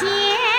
谢。